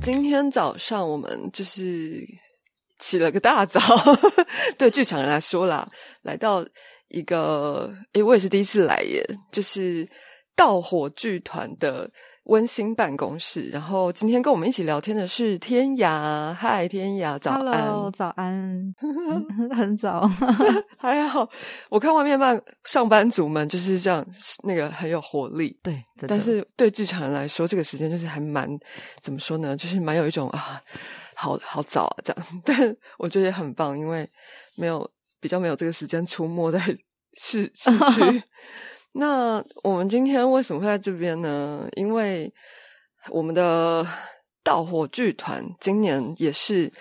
今天早上我们就是起了个大早，对剧场人来说啦，来到一个，诶，我也是第一次来耶，就是盗火剧团的。温馨办公室，然后今天跟我们一起聊天的是天涯，嗨，天涯，早安，早安，很早，还好。我看外面办上班族们就是这样，那个很有活力，对。但是对剧场人来说，这个时间就是还蛮怎么说呢？就是蛮有一种啊，好好早啊，这样。但我觉得也很棒，因为没有比较没有这个时间出没在市市区。那我们今天为什么会在这边呢？因为我们的盗火剧团今年也是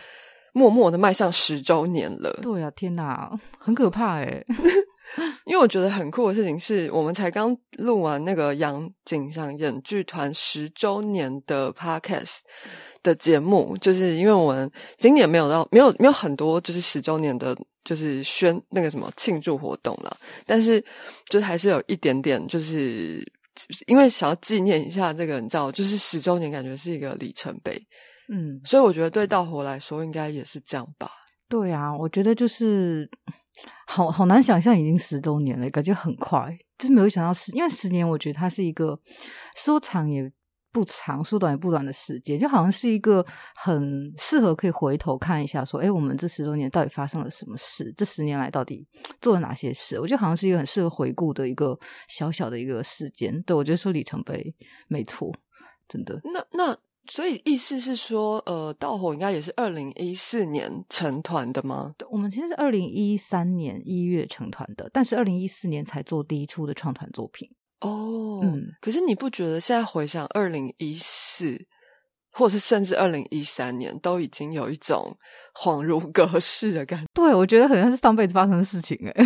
默默的迈向十周年了。对呀，天哪，很可怕哎！因为我觉得很酷的事情是，我们才刚录完那个杨景祥演剧团十周年的 podcast 的节目，就是因为我们今年没有到，没有没有很多就是十周年的。就是宣那个什么庆祝活动了，但是就是还是有一点点，就是因为想要纪念一下这个，你知道，就是十周年，感觉是一个里程碑。嗯，所以我觉得对道火来说，应该也是这样吧。对啊，我觉得就是好好难想象，已经十周年了，感觉很快，就是没有想到十，因为十年，我觉得它是一个说长也。不长，缩短也不短的时间，就好像是一个很适合可以回头看一下，说，哎，我们这十多年到底发生了什么事？这十年来到底做了哪些事？我觉得好像是一个很适合回顾的一个小小的一个时间。对我觉得说里程碑没错，真的。那那所以意思是说，呃，盗火应该也是二零一四年成团的吗？对我们其实是二零一三年一月成团的，但是二零一四年才做第一出的创团作品。哦，嗯，可是你不觉得现在回想二零一四，或是甚至二零一三年，都已经有一种恍如隔世的感觉？对，我觉得好像是上辈子发生的事情哎。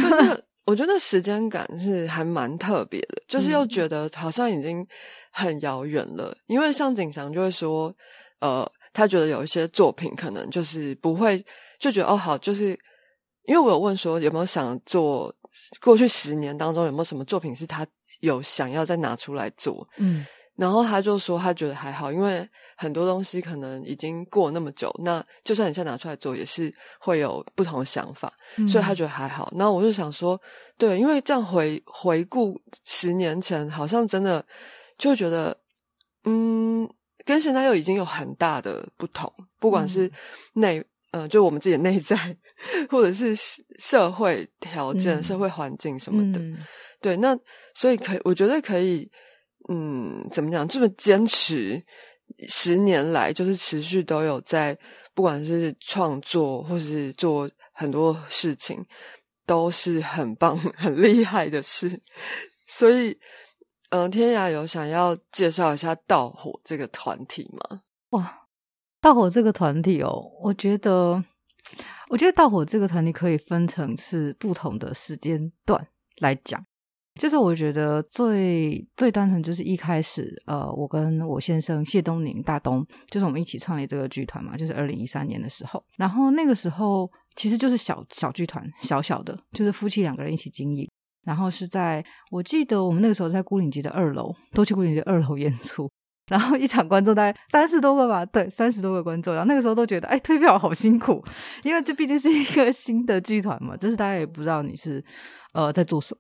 我觉得时间感是还蛮特别的，就是又觉得好像已经很遥远了。因为像景祥就会说，呃，他觉得有一些作品可能就是不会就觉得哦好，就是因为我有问说有没有想做过去十年当中有没有什么作品是他。有想要再拿出来做，嗯，然后他就说他觉得还好，因为很多东西可能已经过那么久，那就算你现在拿出来做，也是会有不同的想法，所以他觉得还好。那我就想说，对，因为这样回回顾十年前，好像真的就觉得，嗯，跟现在又已经有很大的不同，不管是内，呃，就我们自己的内在，或者是社会条件、社会环境什么的。对，那所以可以，我觉得可以，嗯，怎么讲？这么坚持十年来，就是持续都有在，不管是创作或是做很多事情，都是很棒、很厉害的事。所以，嗯，天涯有想要介绍一下盗火这个团体吗？哇，盗火这个团体哦，我觉得，我觉得盗火这个团体可以分成是不同的时间段来讲。就是我觉得最最单纯，就是一开始，呃，我跟我先生谢东宁大东，就是我们一起创立这个剧团嘛，就是二零一三年的时候。然后那个时候其实就是小小剧团，小小的，就是夫妻两个人一起经营。然后是在我记得我们那个时候在孤岭街的二楼，都去孤岭街二楼演出。然后一场观众大概三十多个吧，对，三十多个观众。然后那个时候都觉得，哎，推票好辛苦，因为这毕竟是一个新的剧团嘛，就是大家也不知道你是呃在做什么，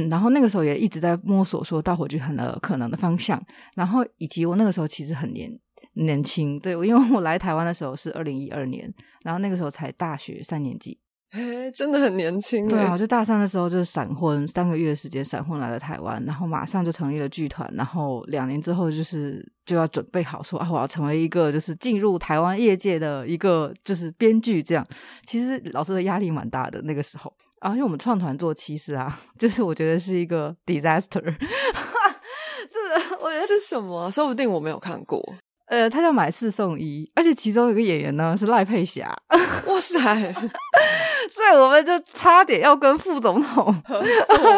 嗯。然后那个时候也一直在摸索说大火剧团的可能的方向。然后以及我那个时候其实很年年轻，对，因为我来台湾的时候是二零一二年，然后那个时候才大学三年级。哎，真的很年轻。对啊，我就大三的时候就是闪婚，三个月的时间闪婚来了台湾，然后马上就成立了剧团，然后两年之后就是就要准备好说啊，我要成为一个就是进入台湾业界的一个就是编剧这样。其实老师的压力蛮大的那个时候啊，因为我们创团做其实啊，就是我觉得是一个 disaster。这个我觉得是什么？说不定我没有看过。呃，他叫买四送一，而且其中有个演员呢是赖佩霞。哇塞！所以我们就差点要跟副总统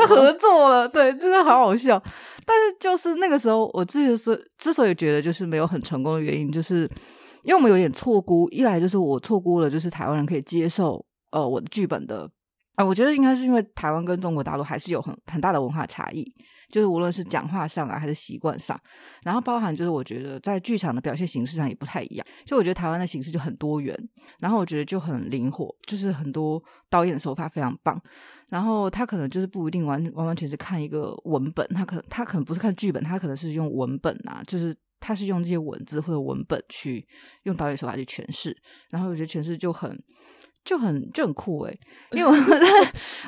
合作了，对，真的好好笑。但是就是那个时候，我之是之所以觉得就是没有很成功的原因，就是因为我们有点错估，一来就是我错估了，就是台湾人可以接受呃我的剧本的我觉得应该是因为台湾跟中国大陆还是有很很大的文化差异，就是无论是讲话上啊，还是习惯上，然后包含就是我觉得在剧场的表现形式上也不太一样。就我觉得台湾的形式就很多元，然后我觉得就很灵活，就是很多导演的手法非常棒。然后他可能就是不一定完完完全是看一个文本，他可他可能不是看剧本，他可能是用文本啊，就是他是用这些文字或者文本去用导演手法去诠释。然后我觉得诠释就很。就很就很酷诶，因为我在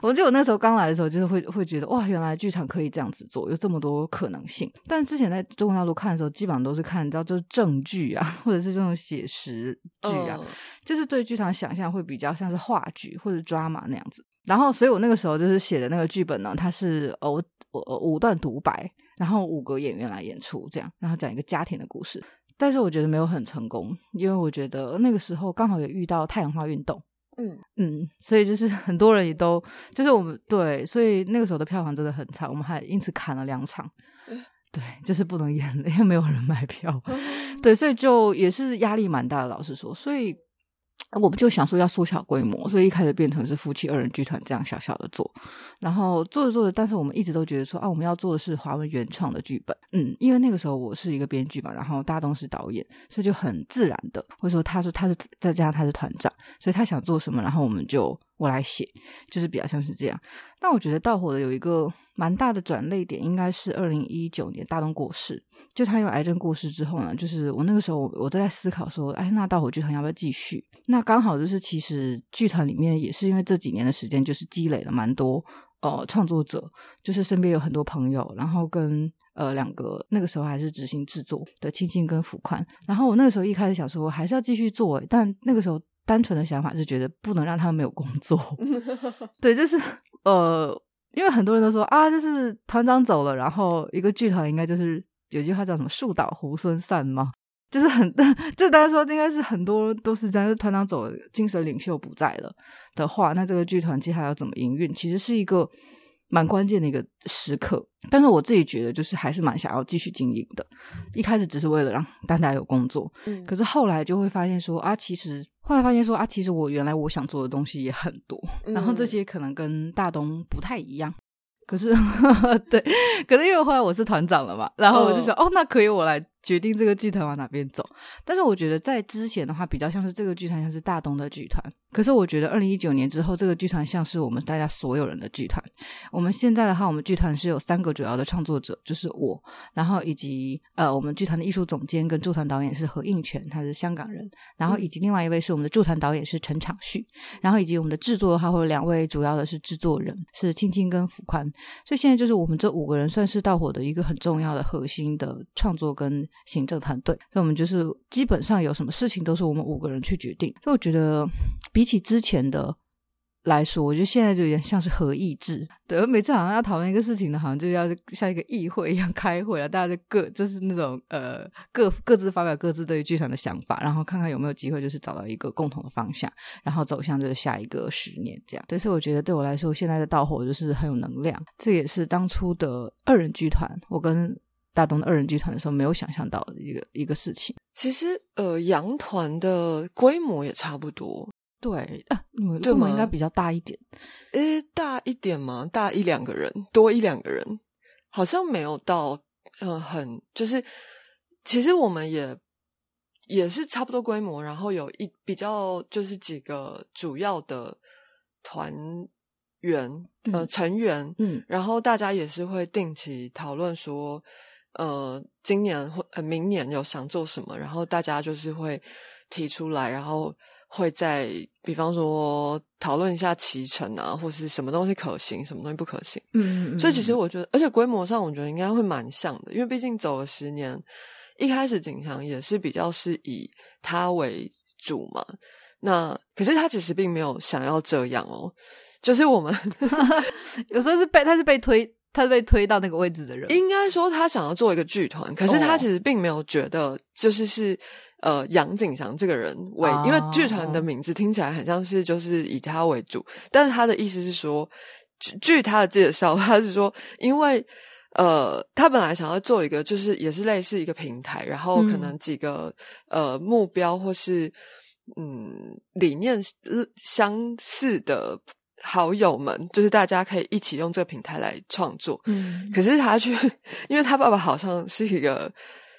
我记得我那时候刚来的时候，就是会会觉得哇，原来剧场可以这样子做，有这么多可能性。但之前在中国大陆看的时候，基本上都是看，你知道，就是正剧啊，或者是这种写实剧啊，就是对剧场想象会比较像是话剧或者 drama 那样子。然后，所以我那个时候就是写的那个剧本呢，它是呃我我五段独白，然后五个演员来演出，这样，然后讲一个家庭的故事。但是我觉得没有很成功，因为我觉得那个时候刚好也遇到太阳花运动。嗯。嗯，所以就是 很多人也都就是我们对，所以那个时候的票房真的很差，我们还因此砍了两场，对，就是不能演了，因为没有人买票，对，所以就也是压力蛮大的，老实说，所以。我们就想说要缩小规模，所以一开始变成是夫妻二人剧团这样小小的做，然后做着做着，但是我们一直都觉得说啊，我们要做的是华文原创的剧本，嗯，因为那个时候我是一个编剧嘛，然后大东是导演，所以就很自然的，或者说他是他是再加上他是团长，所以他想做什么，然后我们就。我来写，就是比较像是这样。但我觉得盗火的有一个蛮大的转泪点，应该是二零一九年大东过世。就他有癌症过世之后呢，就是我那个时候我都在思考说，哎，那盗火剧团要不要继续？那刚好就是其实剧团里面也是因为这几年的时间，就是积累了蛮多呃创作者，就是身边有很多朋友，然后跟呃两个那个时候还是执行制作的青青跟福宽。然后我那个时候一开始想说，还是要继续做，但那个时候。单纯的想法是觉得不能让他们没有工作，对，就是呃，因为很多人都说啊，就是团长走了，然后一个剧团应该就是有句话叫什么“树倒猢狲散”吗？就是很，就大家说应该是很多都是这样，团长走了，精神领袖不在了的话，那这个剧团接下来要怎么营运？其实是一个。蛮关键的一个时刻，但是我自己觉得就是还是蛮想要继续经营的。一开始只是为了让大家有工作，嗯，可是后来就会发现说啊，其实后来发现说啊，其实我原来我想做的东西也很多，然后这些可能跟大东不太一样。可是，对，可是因为后来我是团长了嘛，然后我就想，哦，那可以我来决定这个剧团往哪边走。但是我觉得在之前的话，比较像是这个剧团像是大东的剧团。可是我觉得二零一九年之后，这个剧团像是我们大家所有人的剧团。我们现在的话，我们剧团是有三个主要的创作者，就是我，然后以及呃，我们剧团的艺术总监跟驻团导演是何应泉，他是香港人，然后以及另外一位是我们的驻团导演是陈长旭，然后以及我们的制作的话，会有两位主要的是制作人是青青跟福宽。所以现在就是我们这五个人算是到火的一个很重要的核心的创作跟行政团队。所以我们就是基本上有什么事情都是我们五个人去决定。所以我觉得比比起之前的来说，我觉得现在就有点像是合议制。对，每次好像要讨论一个事情呢，好像就要像一个议会一样开会了，大家就各就是那种呃各各自发表各自对于剧团的想法，然后看看有没有机会就是找到一个共同的方向，然后走向就是下一个十年这样。但是我觉得对我来说，现在的到火就是很有能量，这也是当初的二人剧团，我跟大东的二人剧团的时候没有想象到的一个一个事情。其实呃，杨团的规模也差不多。对啊，你们规模应该比较大一点。诶，大一点吗？大一两个人，多一两个人，好像没有到，呃，很就是，其实我们也也是差不多规模，然后有一比较就是几个主要的团员呃成员，嗯，然后大家也是会定期讨论说，呃，今年或呃明年有想做什么，然后大家就是会提出来，然后。会在，比方说讨论一下骑乘啊，或是什么东西可行，什么东西不可行。嗯嗯。所以其实我觉得，而且规模上，我觉得应该会蛮像的，因为毕竟走了十年，一开始景祥也是比较是以他为主嘛。那可是他其实并没有想要这样哦，就是我们 有时候是被他是被推。他被推到那个位置的人，应该说他想要做一个剧团，可是他其实并没有觉得就是是呃杨景祥这个人为，因为剧团的名字听起来很像是就是以他为主，但是他的意思是说，据他的介绍，他是说，因为呃他本来想要做一个就是也是类似一个平台，然后可能几个呃目标或是嗯理念相似的。好友们，就是大家可以一起用这个平台来创作。嗯，可是他去，因为他爸爸好像是一个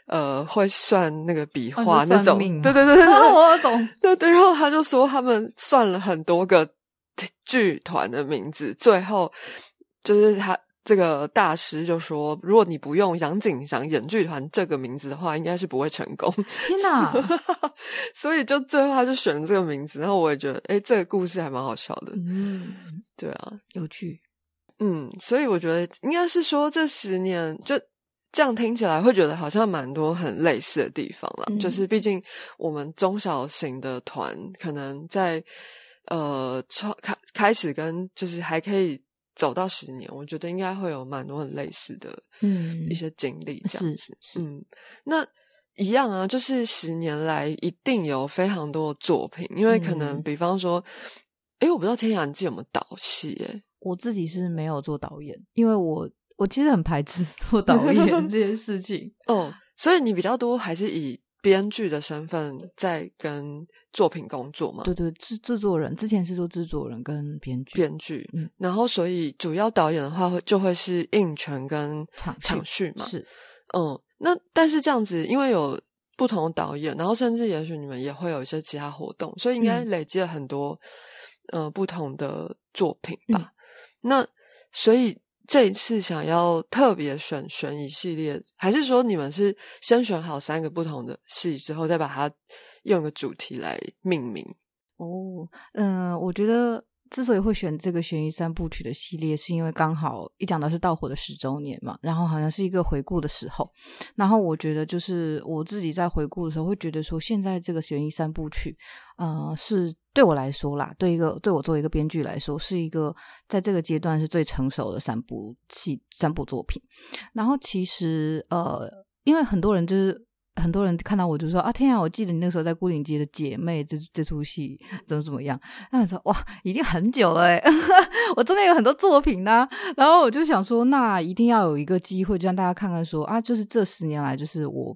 呃会算那个笔画那种，对对对对 我懂。对对，然后他就说他们算了很多个剧团的名字，最后就是他这个大师就说，如果你不用杨景祥演剧团这个名字的话，应该是不会成功。天哪！所以就最后他就选了这个名字，然后我也觉得，哎，这个故事还蛮好笑的。嗯，对啊，有趣。嗯，所以我觉得应该是说这十年就这样听起来会觉得好像蛮多很类似的地方啦。嗯就是毕竟我们中小型的团可能在呃创开开始跟就是还可以走到十年，我觉得应该会有蛮多很类似的嗯一些经历这样是子。是嗯，那。一样啊，就是十年来一定有非常多的作品，因为可能嗯比方说，诶，我不知道天涯记有没有导戏，诶，我自己是没有做导演，因为我我其实很排斥 做导演这件事情。哦，所以你比较多还是以编剧的身份在跟作品工作嘛？对对，制制作人之前是做制作人跟编剧，编剧，嗯。然后所以主要导演的话会就会是应权跟场场序嘛，是。嗯，那但是这样子，因为有不同的导演，然后甚至也许你们也会有一些其他活动，所以应该嗯。累积了很多、呃不同的作品吧。嗯。那所以这一次想要特别选悬疑系列，还是说你们是先选好三个不同的戏之后，再把它用个主题来命名？哦，嗯、我觉得之所以会选这个悬疑三部曲的系列，是因为刚好一讲到是盗火的十周年嘛，然后好像是一个回顾的时候，然后我觉得就是我自己在回顾的时候，会觉得说现在这个悬疑三部曲，呃，是对我来说啦，对一个对我作为一个编剧来说，是一个在这个阶段是最成熟的三部戏三部作品。然后其实呃，因为很多人就是。很多人看到我就说啊，天啊！我记得你那时候在孤岭街的姐妹这这出戏怎么怎么样？那我说哇，已经很久了哎，我真的有很多作品呢、然后我就想说，那一定要有一个机会，就让大家看看说啊，就是这十年来，就是我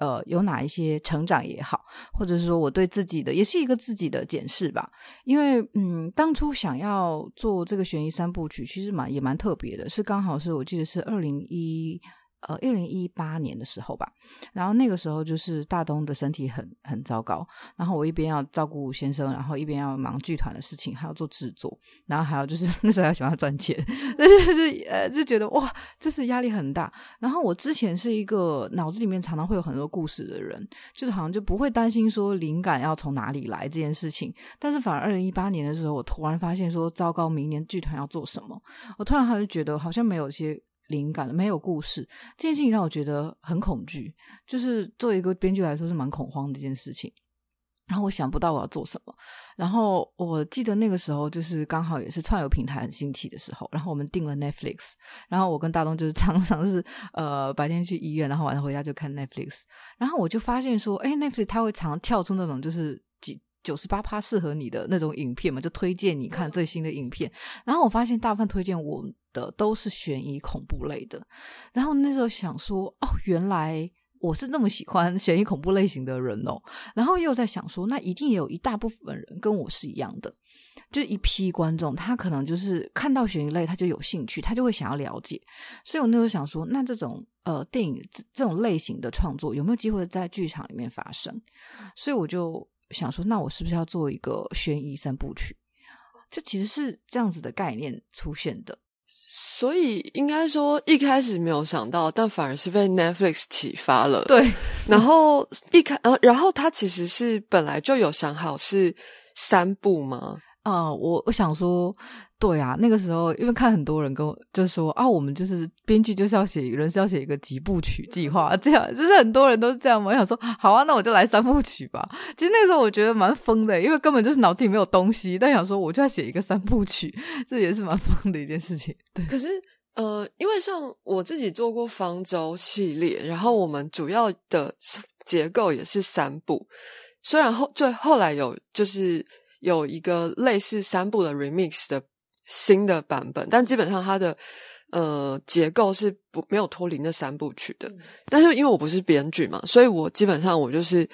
呃有哪一些成长也好，或者是说我对自己的也是一个自己的检视吧。因为嗯，当初想要做这个悬疑三部曲，其实蛮也蛮特别的，是刚好是我记得是二零一。呃，二零一八年的时候吧，然后那个时候就是大东的身体很很糟糕，然后我一边要照顾先生，然后一边要忙剧团的事情，还要做制作，然后还有就是 那时候要喜欢赚钱，就是呃就觉得哇，就是压力很大。然后我之前是一个脑子里面常常会有很多故事的人，就是好像就不会担心说灵感要从哪里来这件事情。但是反而二零一八年的时候，我突然发现说，糟糕，明年剧团要做什么？我突然还是觉得好像没有一些。灵感了没有故事，这件事情让我觉得很恐惧。就是作为一个编剧来说，是蛮恐慌的一件事情。然后我想不到我要做什么。然后我记得那个时候就是刚好也是串流平台很兴起的时候，然后我们订了 Netflix。然后我跟大东就是 常常是呃白天去医院，然后晚上回家就看 Netflix。然后我就发现说，哎，Netflix 它会常跳出那种就是几。九十八趴适合你的那种影片嘛，就推荐你看最新的影片。然后我发现大部分推荐我的都是悬疑恐怖类的。然后那时候想说，哦，原来我是这么喜欢悬疑恐怖类型的人哦。然后又在想说，那一定也有一大部分人跟我是一样的，就一批观众，他可能就是看到悬疑类他就有兴趣，他就会想要了解。所以我那时候想说，那这种呃电影这这种类型的创作有没有机会在剧场里面发生？所以我就。想说，那我是不是要做一个悬疑三部曲？这其实是这样子的概念出现的。所以应该说一开始没有想到，但反而是被 Netflix 启发了。对，然后一开，呃，然后他其实是本来就有想好是三部吗？啊、我我想说，对啊，那个时候因为看很多人跟我就说啊，我们就是编剧就是要写人是要写一个几部曲计划，这样就是很多人都是这样嘛。我想说，好啊，那我就来三部曲吧。其实那个时候我觉得蛮疯的，因为根本就是脑子里没有东西，但想说我就要写一个三部曲，这也是蛮疯的一件事情。对，可是呃，因为像我自己做过方舟系列，然后我们主要的结构也是三部，虽然后最后来有就是。有一个类似三部的 remix 的新的版本，但基本上它的呃结构是不没有脱离那三部曲的。嗯、但是因为我不是编剧嘛，所以我基本上我就是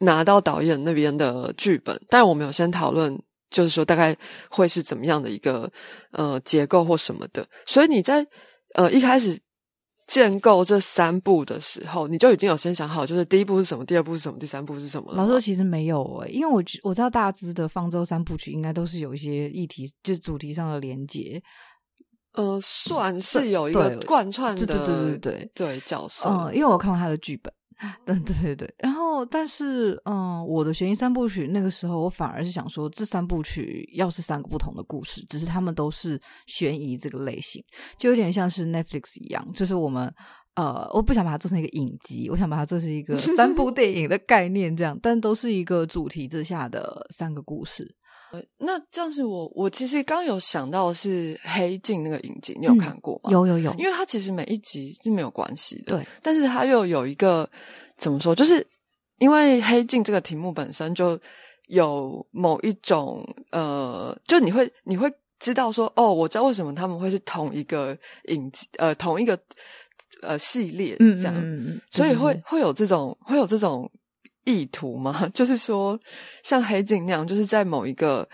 拿到导演那边的剧本，但我们有先讨论就是说大概会是怎么样的一个呃结构或什么的。所以你在呃一开始建构这三部的时候，你就已经有先想好，就是第一步是什么，第二步是什么，第三步是什么了。老实说，其实没有诶、因为我觉我知道大致的方舟三部曲应该都是有一些议题，就主题上的连接。呃，算是有一个贯穿的，对对对对对，对角色。嗯，因为我看过他的剧本，嗯，对对对。然后，但是，嗯，我的悬疑三部曲那个时候，我反而是想说，这三部曲要是三个不同的故事，只是他们都是悬疑这个类型，就有点像是 Netflix 一样，就是我们。呃，我不想把它做成一个影集，我想把它做成一个三部 电影的概念，这样，但都是一个主题之下的三个故事。呃那这样子我我其实刚有想到是《黑镜》那个影集，你有嗯看过吗？有有有，因为它其实每一集是没有关系的，对，但是它又有一个怎么说，就是因为《黑镜》这个题目本身就有某一种呃，就你会你会知道说，哦，我知道为什么他们会是同一个影集，呃，同一个呃系列嗯这样，嗯嗯嗯，所以会会有这种会有这种意图吗？就是说，像黑镜那样，就是在某一个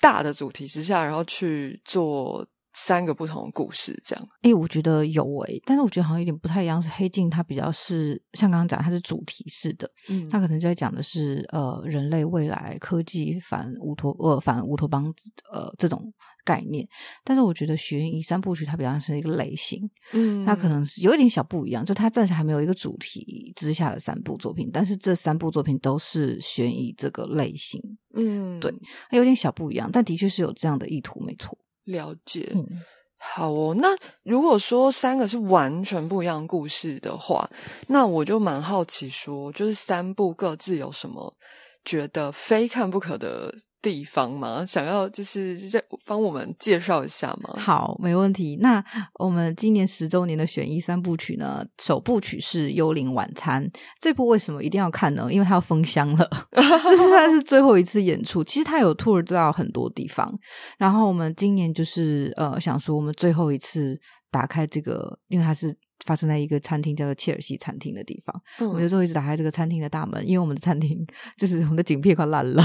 大的主题之下，然后去做三个不同的故事，这样。诶，我觉得有诶，但是我觉得好像有点不太一样。是黑镜，它比较是像刚刚讲，它是主题式的，嗯它可能在讲的是呃人类未来科技反乌托呃反乌托邦呃这种概念。但是我觉得悬疑三部曲它比较像是一个类型，嗯它可能是有一点小不一样，就它暂时还没有一个主题之下的三部作品，但是这三部作品都是悬疑这个类型，嗯对有点小不一样，但的确是有这样的意图，没错。了解。嗯。好哦，那如果说三个是完全不一样故事的话，那我就蛮好奇说，就是三部各自有什么觉得非看不可的地方吗？想要就是在帮我们介绍一下吗？好，没问题。那我们今年十周年的选一三部曲呢，首部曲是《幽灵晚餐》。这部为什么一定要看呢？因为它要封箱了，这是它是最后一次演出。其实它有 tour 到很多地方，然后我们今年就是呃想说，我们最后一次打开这个，因为它是。发生在一个餐厅叫做切尔西餐厅的地方，我们就嗯最后一直打开这个餐厅的大门，因为我们的餐厅就是我们的景片快烂了，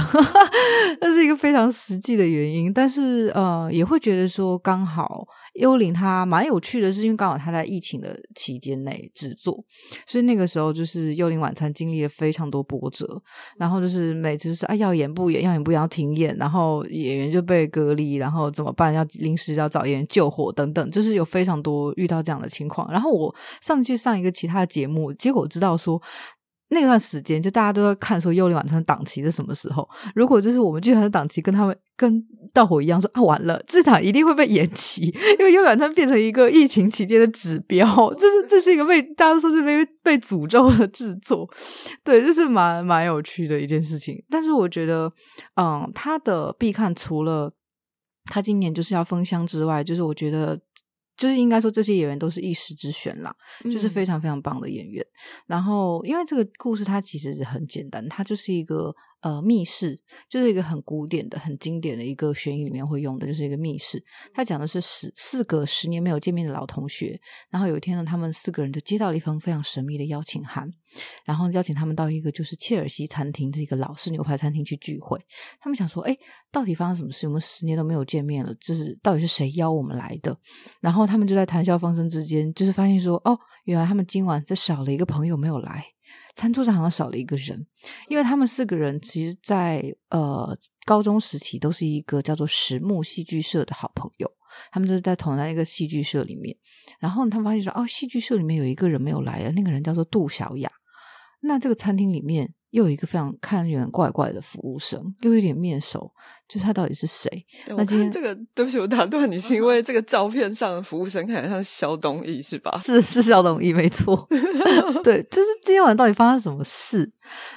那是一个非常实际的原因。但是呃，也会觉得说，刚好幽灵它蛮有趣的是，因为刚好它在疫情的期间内制作，所以那个时候就是幽灵晚餐经历了非常多波折，然后就是每次是啊要演不演，要演不演要停演，然后演员就被隔离，然后怎么办？要临时要找演员救火等等，就是有非常多遇到这样的情况。然后我上去上一个其他的节目，结果知道说。那段时间，就大家都在看说《幽灵晚餐》档期是什么时候。如果就是我们剧团的档期跟他们跟盗火一样说啊，完了，这档一定会被延期，因为《幽灵晚餐》变成一个疫情期间的指标，这是这是一个被大家说是被被诅咒的制作。对，这是蛮蛮有趣的一件事情。但是我觉得，嗯，他的必看除了他今年就是要封箱之外，就是我觉得。就是应该说，这些演员都是一时之选啦，就是非常非常棒的演员。然后，因为这个故事它其实很简单，它就是一个呃密室，就是一个很古典的、很经典的一个悬疑里面会用的，就是一个密室。它讲的是十四个十年没有见面的老同学，然后有一天呢，他们四个人就接到了一封非常神秘的邀请函，然后邀请他们到一个就是切尔西餐厅这个老式牛排餐厅去聚会。他们想说，哎，到底发生什么事？我们十年都没有见面了，就是到底是谁邀我们来的？然后他们就在谈笑风生之间，就是发现说，哦，原来他们今晚这少了一个朋友没有来，餐桌上好像少了一个人，因为他们四个人其实在，呃高中时期都是一个叫做实木戏剧社的好朋友，他们就是在同在一个戏剧社里面，然后他们发现说，哦，戏剧社里面有一个人没有来啊，那个人叫做杜小雅，那这个餐厅里面。又有一个非常看有点怪怪的服务生，又有点面熟，就是他到底是谁？那今天这个，对不起，我打断你，是因为 这个照片上的服务生看起来像肖东义，是吧？是是肖东义，没错。对，就是今天晚上到底发生什么事？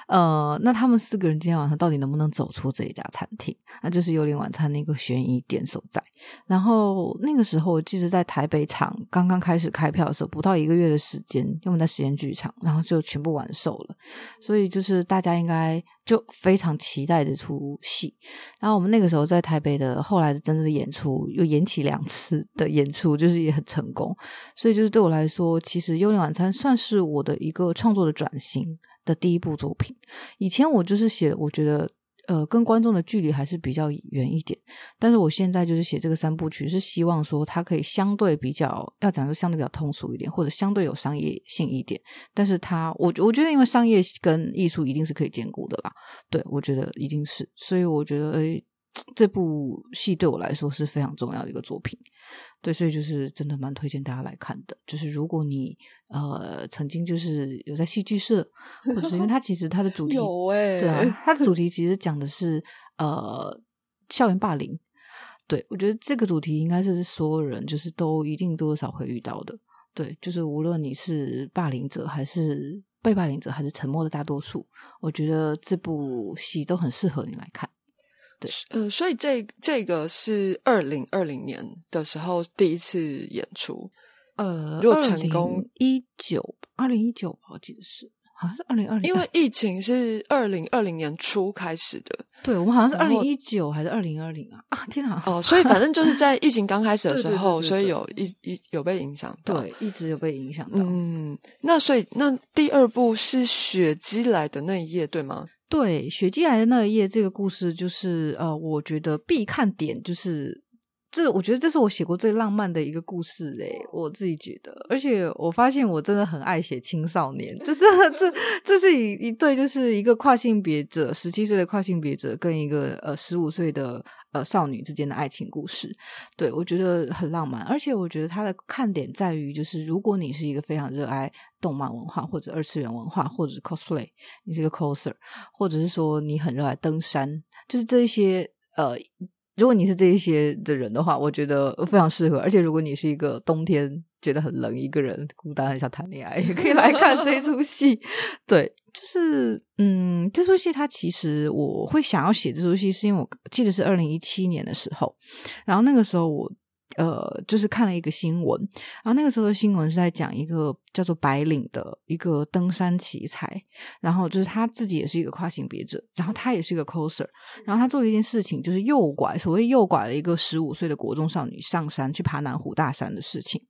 呃，那他们四个人今天晚上到底能不能走出这一家餐厅？那就是幽灵晚餐那个悬疑点所在。然后那个时候，我记得在台北场刚刚开始开票的时候，不到一个月的时间，因为我们在实验剧场，然后就全部完售了。所以就是大家应该就非常期待这出戏。然后我们那个时候在台北的后来的真正的演出又延期两次的演出，就是也很成功。所以就是对我来说，其实《幽灵晚餐》算是我的一个创作的转型的第一部作品。以前我就是写，我觉得呃，跟观众的距离还是比较远一点。但是我现在就是写这个三部曲，是希望说它可以相对比较，要讲就相对比较通俗一点，或者相对有商业性一点。但是它，我我觉得，因为商业跟艺术一定是可以兼顾的啦。对，我觉得一定是。所以我觉得，诶。这部戏对我来说是非常重要的一个作品，对，所以就是真的蛮推荐大家来看的。就是如果你呃曾经就是有在戏剧社，或者是因为它其实它的主题 有哎，对啊，它的主题 其实讲的是呃校园霸凌。对我觉得这个主题应该是所有人就是都一定多少会遇到的。对，就是无论你是霸凌者还是被霸凌者，还是沉默的大多数，我觉得这部戏都很适合你来看。对，呃，所以这这个是二零二零年的时候第一次演出，呃，如果成功一九二零一九，我记得是好像是二零二零，因为疫情是二零二零年初开始的，对我们好像是二零一九还是二零二零啊？啊，天哪！哦，所以反正就是在 疫情刚开始的时候，所以有一一有被影响到，对，一直有被影响到。嗯，那所以那第二部是雪姬来的那一页，对吗？对，雪姬来的那一夜，这个故事就是呃，我觉得必看点就是这，我觉得这是我写过最浪漫的一个故事诶，我自己觉得，而且我发现我真的很爱写青少年，就是 这这是一一对，就是一个跨性别者，十七岁的跨性别者跟一个呃十五岁的。呃，少女之间的爱情故事，对我觉得很浪漫，而且我觉得它的看点在于，就是如果你是一个非常热爱动漫文化或者二次元文化，或者是 cosplay，你是个 coser，或者是说你很热爱登山，就是这些呃，如果你是这一些的人的话，我觉得非常适合。而且如果你是一个冬天。觉得很冷，一个人孤单，很想谈恋爱，也可以来看这出戏。对，就是嗯，这出戏它其实我会想要写这出戏，是因为我记得是二零一七年的时候，然后那个时候我。呃，就是看了一个新闻，然后那个时候的新闻是在讲一个叫做白领的一个登山奇才，然后就是他自己也是一个跨性别者，然后他也是一个 coser，然后他做了一件事情，就是诱拐，所谓诱拐了一个十五岁的国中少女上山去爬南湖大山的事情，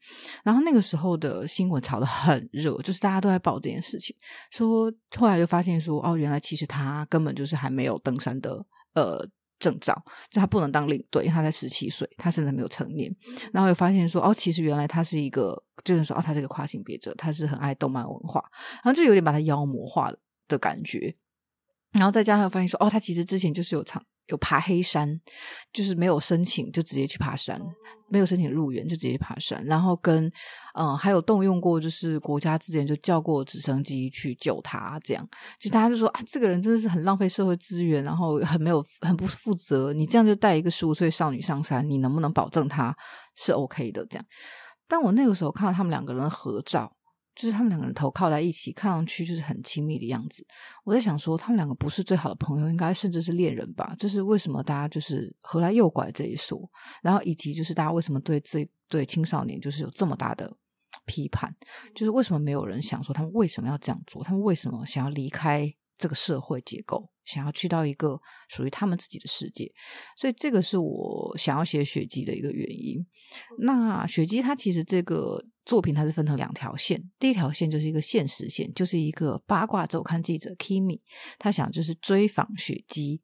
然后那个时候的新闻炒得很热，就是大家都在报这件事情，说后来就发现说，哦，原来其实他根本就是还没有登山的，呃。证照，就他不能当领队，因为他才十七岁，他甚至没有成年。然后又发现说，哦，其实原来他是一个，就是说，哦，他是个跨性别者，他是很爱动漫文化，然后就有点把他妖魔化的感觉。然后再加上发现说，哦，他其实之前就是有长。有爬黑山，就是没有申请就直接去爬山，没有申请入园就直接爬山，然后跟嗯还有动用过，就是国家之前就叫过直升机去救他，这样就大家就说啊，这个人真的是很浪费社会资源，然后很没有很不负责，你这样就带一个十五岁少女上山，你能不能保证她是 OK 的？这样，但我那个时候看到他们两个人的合照。就是他们两个人头靠在一起，看上去就是很亲密的样子。我在想说，他们两个不是最好的朋友，应该甚至是恋人吧？就是为什么大家就是何来诱拐这一说？然后以及就是大家为什么对这对青少年就是有这么大的批判？就是为什么没有人想说他们为什么要这样做？他们为什么想要离开？这个社会结构，想要去到一个属于他们自己的世界，所以这个是我想要写雪姬的一个原因。那雪姬它其实这个作品它是分成两条线，第一条线就是一个现实线，就是一个八卦周刊记者 Kimi，他想就是追访雪姬，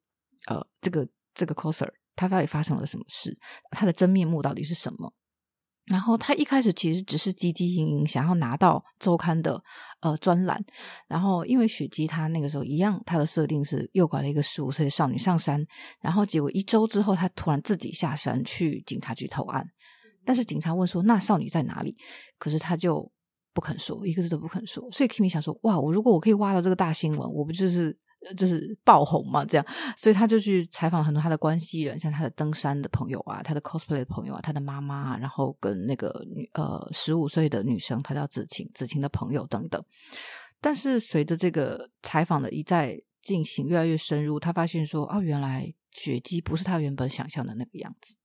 呃，这个这个 coser，他到底发生了什么事，他的真面目到底是什么？然后他一开始其实只是汲汲营营想要拿到周刊的呃专栏，然后因为雪姬她那个时候一样，她的设定是诱拐了一个十五岁的少女上山，然后结果一周之后，她突然自己下山去警察局投案，但是警察问说那少女在哪里，可是他就不肯说，一个字都不肯说，所以 Kimi 想说哇，我如果我可以挖到这个大新闻，我不就是。就是爆红嘛，这样，所以他就去采访很多他的关系人，像他的登山的朋友啊，他的 cosplay 的朋友啊，他的妈妈，然后跟那个女呃十五岁的女生，她叫子晴，子晴的朋友等等。但是随着这个采访的一再进行，越来越深入，他发现说，哦，原来雪姬不是他原本想象的那个样子。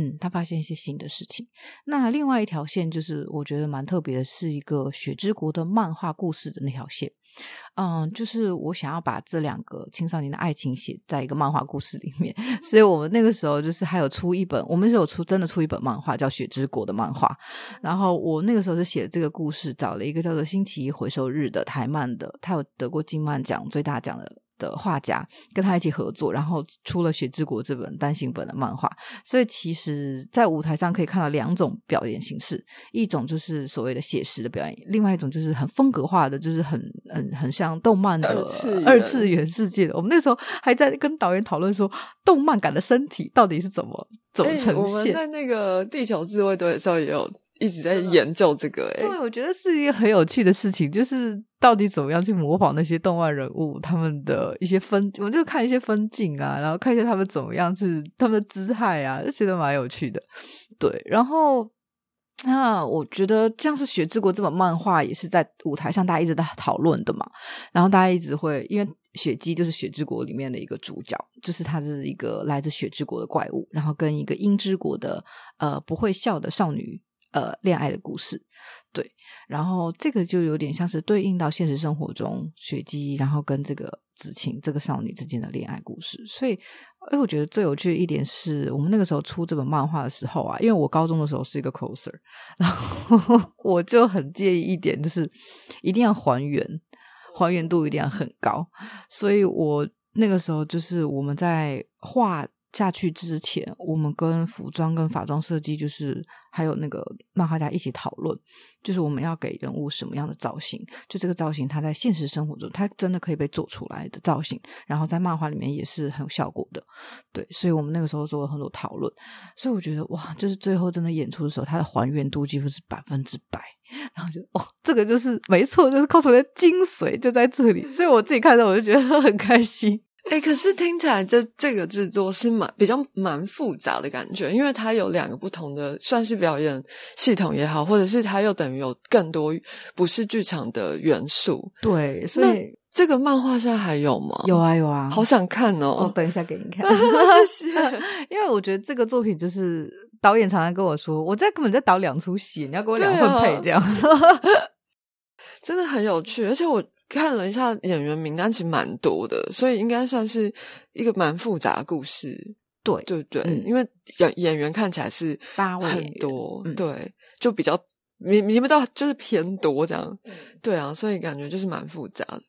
嗯，他发现一些新的事情。那另外一条线就是我觉得蛮特别的，是一个雪之国的漫画故事的那条线。嗯，就是我想要把这两个青少年的爱情写在一个漫画故事里面，所以我们那个时候就是还有出一本，我们是有出真的出一本漫画叫《雪之国》的漫画。然后我那个时候是写这个故事，找了一个叫做《星期一回收日》的台漫的，他有得过金漫奖最大奖的。的画家跟他一起合作，然后出了《雪之国》这本单行本的漫画。所以其实，在舞台上可以看到两种表演形式，一种就是所谓的写实的表演，另外一种就是很风格化的，就是很很很像动漫的二次元世界的。我们那时候还在跟导演讨论说，动漫感的身体到底是怎么怎么呈现？我们在那个地球自卫队的时候也有。一直在研究这个，哎，对，我觉得是一个很有趣的事情，就是到底怎么样去模仿那些动漫人物，他们的一些分，我就看一些分镜啊，然后看一下他们怎么样去他们的姿态啊，就觉得蛮有趣的。对，然后那我觉得像是《雪之国》这本漫画也是在舞台上大家一直在讨论的嘛，然后大家一直会因为雪姬就是《雪之国》里面的一个主角，就是他是一个来自雪之国的怪物，然后跟一个樱之国的呃不会笑的少女。呃，恋爱的故事，对，然后这个就有点像是对应到现实生活中雪姬，然后跟这个子晴这个少女之间的恋爱故事。所以，哎，我觉得最有趣的一点是我们那个时候出这本漫画的时候啊，因为我高中的时候是一个 coser，然后我就很介意一点，就是一定要还原，还原度一定要很高，所以我那个时候就是我们在画。下去之前，我们跟服装、跟法装设计，就是还有那个漫画家一起讨论，就是我们要给人物什么样的造型。就这个造型，它在现实生活中，它真的可以被做出来的造型，然后在漫画里面也是很有效果的。对，所以我们那个时候做了很多讨论。所以我觉得，哇，就是最后真的演出的时候，它的还原度几乎是百分之百。然后就，哦，这个就是没错，就是 cos 的精髓就在这里。所以我自己看到，我就觉得很开心。哎，可是听起来这这个制作是蛮比较蛮复杂的感觉，因为它有两个不同的算是表演系统也好，或者是它又等于有更多不是剧场的元素。对，所以这个漫画现在还有吗？有啊，有啊，好想看哦！我等一下给你看，谢谢。因为我觉得这个作品就是导演常常跟我说，我在根本在导两出戏，你要给我两份配，这样真的很有趣，而且我。看了一下演员名单，其实蛮多的，所以应该算是一个蛮复杂的故事。对对对，因为演演员看起来是八位很多，对，就比较你你们都就是偏多这样，对啊，所以感觉就是蛮复杂的。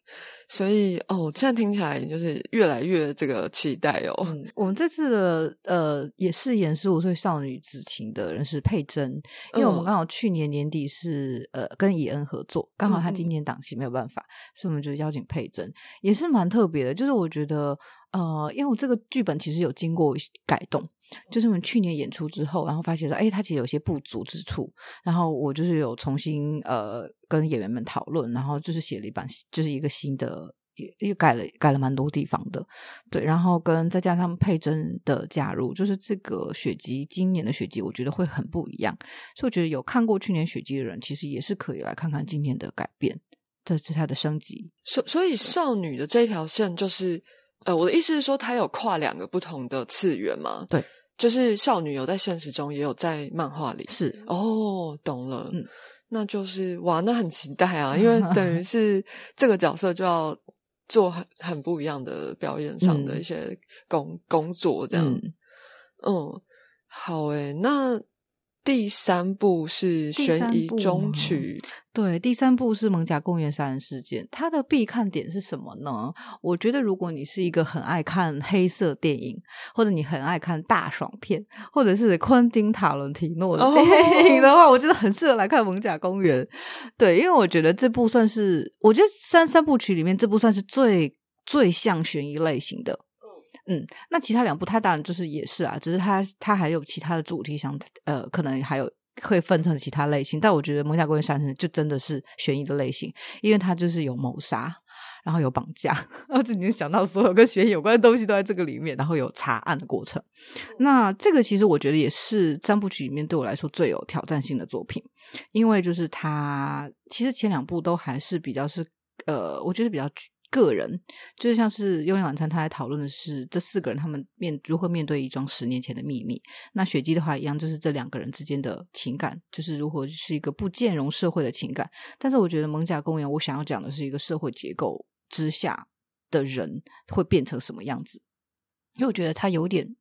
所以哦，现在听起来就是越来越这个期待哦。嗯，我们这次的呃，也饰演十五岁少女子晴的人是佩珍，因为我们刚好去年年底是呃跟以恩合作，刚好他今年档期没有办法，所以我们就邀请佩珍，也是蛮特别的。就是我觉得呃，因为我这个剧本其实有经过改动，就是我们去年演出之后，然后发现说，哎，它其实有些不足之处，然后我就是有重新呃。跟演员们讨论，然后就是写了一版，就是一个新的，也也改了改了蛮多地方的，对，然后跟再加上佩珍的加入，就是这个雪姬今年的雪姬，我觉得会很不一样，所以我觉得有看过去年雪姬的人，其实也是可以来看看今年的改变，这是它的升级。所所以少女的这条线，就是呃，我的意思是说，它有跨两个不同的次元吗？对，就是少女有在现实中，也有在漫画里，是哦，懂了，嗯。那就是哇，那很期待啊！因为 等于是这个角色就要做很很不一样的表演上的一些工工作，这样。嗯，好诶，那。第三部是悬疑中曲，对，第三部是蒙甲公园杀人事件。它的必看点是什么呢？我觉得，如果你是一个很爱看黑色电影，或者你很爱看大爽片，或者是昆汀塔伦提诺的电影的话，我觉得很适合来看蒙甲公园。对，因为我觉得这部算是，我觉得三三部曲里面这部算是最最像悬疑类型的。嗯，那其他两部它当然就是也是啊，只是它它还有其他的主题，想呃，可能还有会分成其他类型。但我觉得《蒙甲公园杀人》就真的是悬疑的类型，因为它就是有谋杀，然后有绑架，然后就你想到所有跟悬疑有关的东西都在这个里面，然后有查案的过程。那这个其实我觉得也是三部曲里面对我来说最有挑战性的作品，因为就是它其实前两部都还是比较是呃，我觉得比较。个人就是像是《幽灵晚餐》，他在讨论的是这四个人他们面如何面对一桩十年前的秘密。那雪姬的话一样，就是这两个人之间的情感，就是如何是一个不兼容社会的情感。但是我觉得《蒙甲公园》，我想要讲的是一个社会结构之下的人会变成什么样子。因为我觉得它有点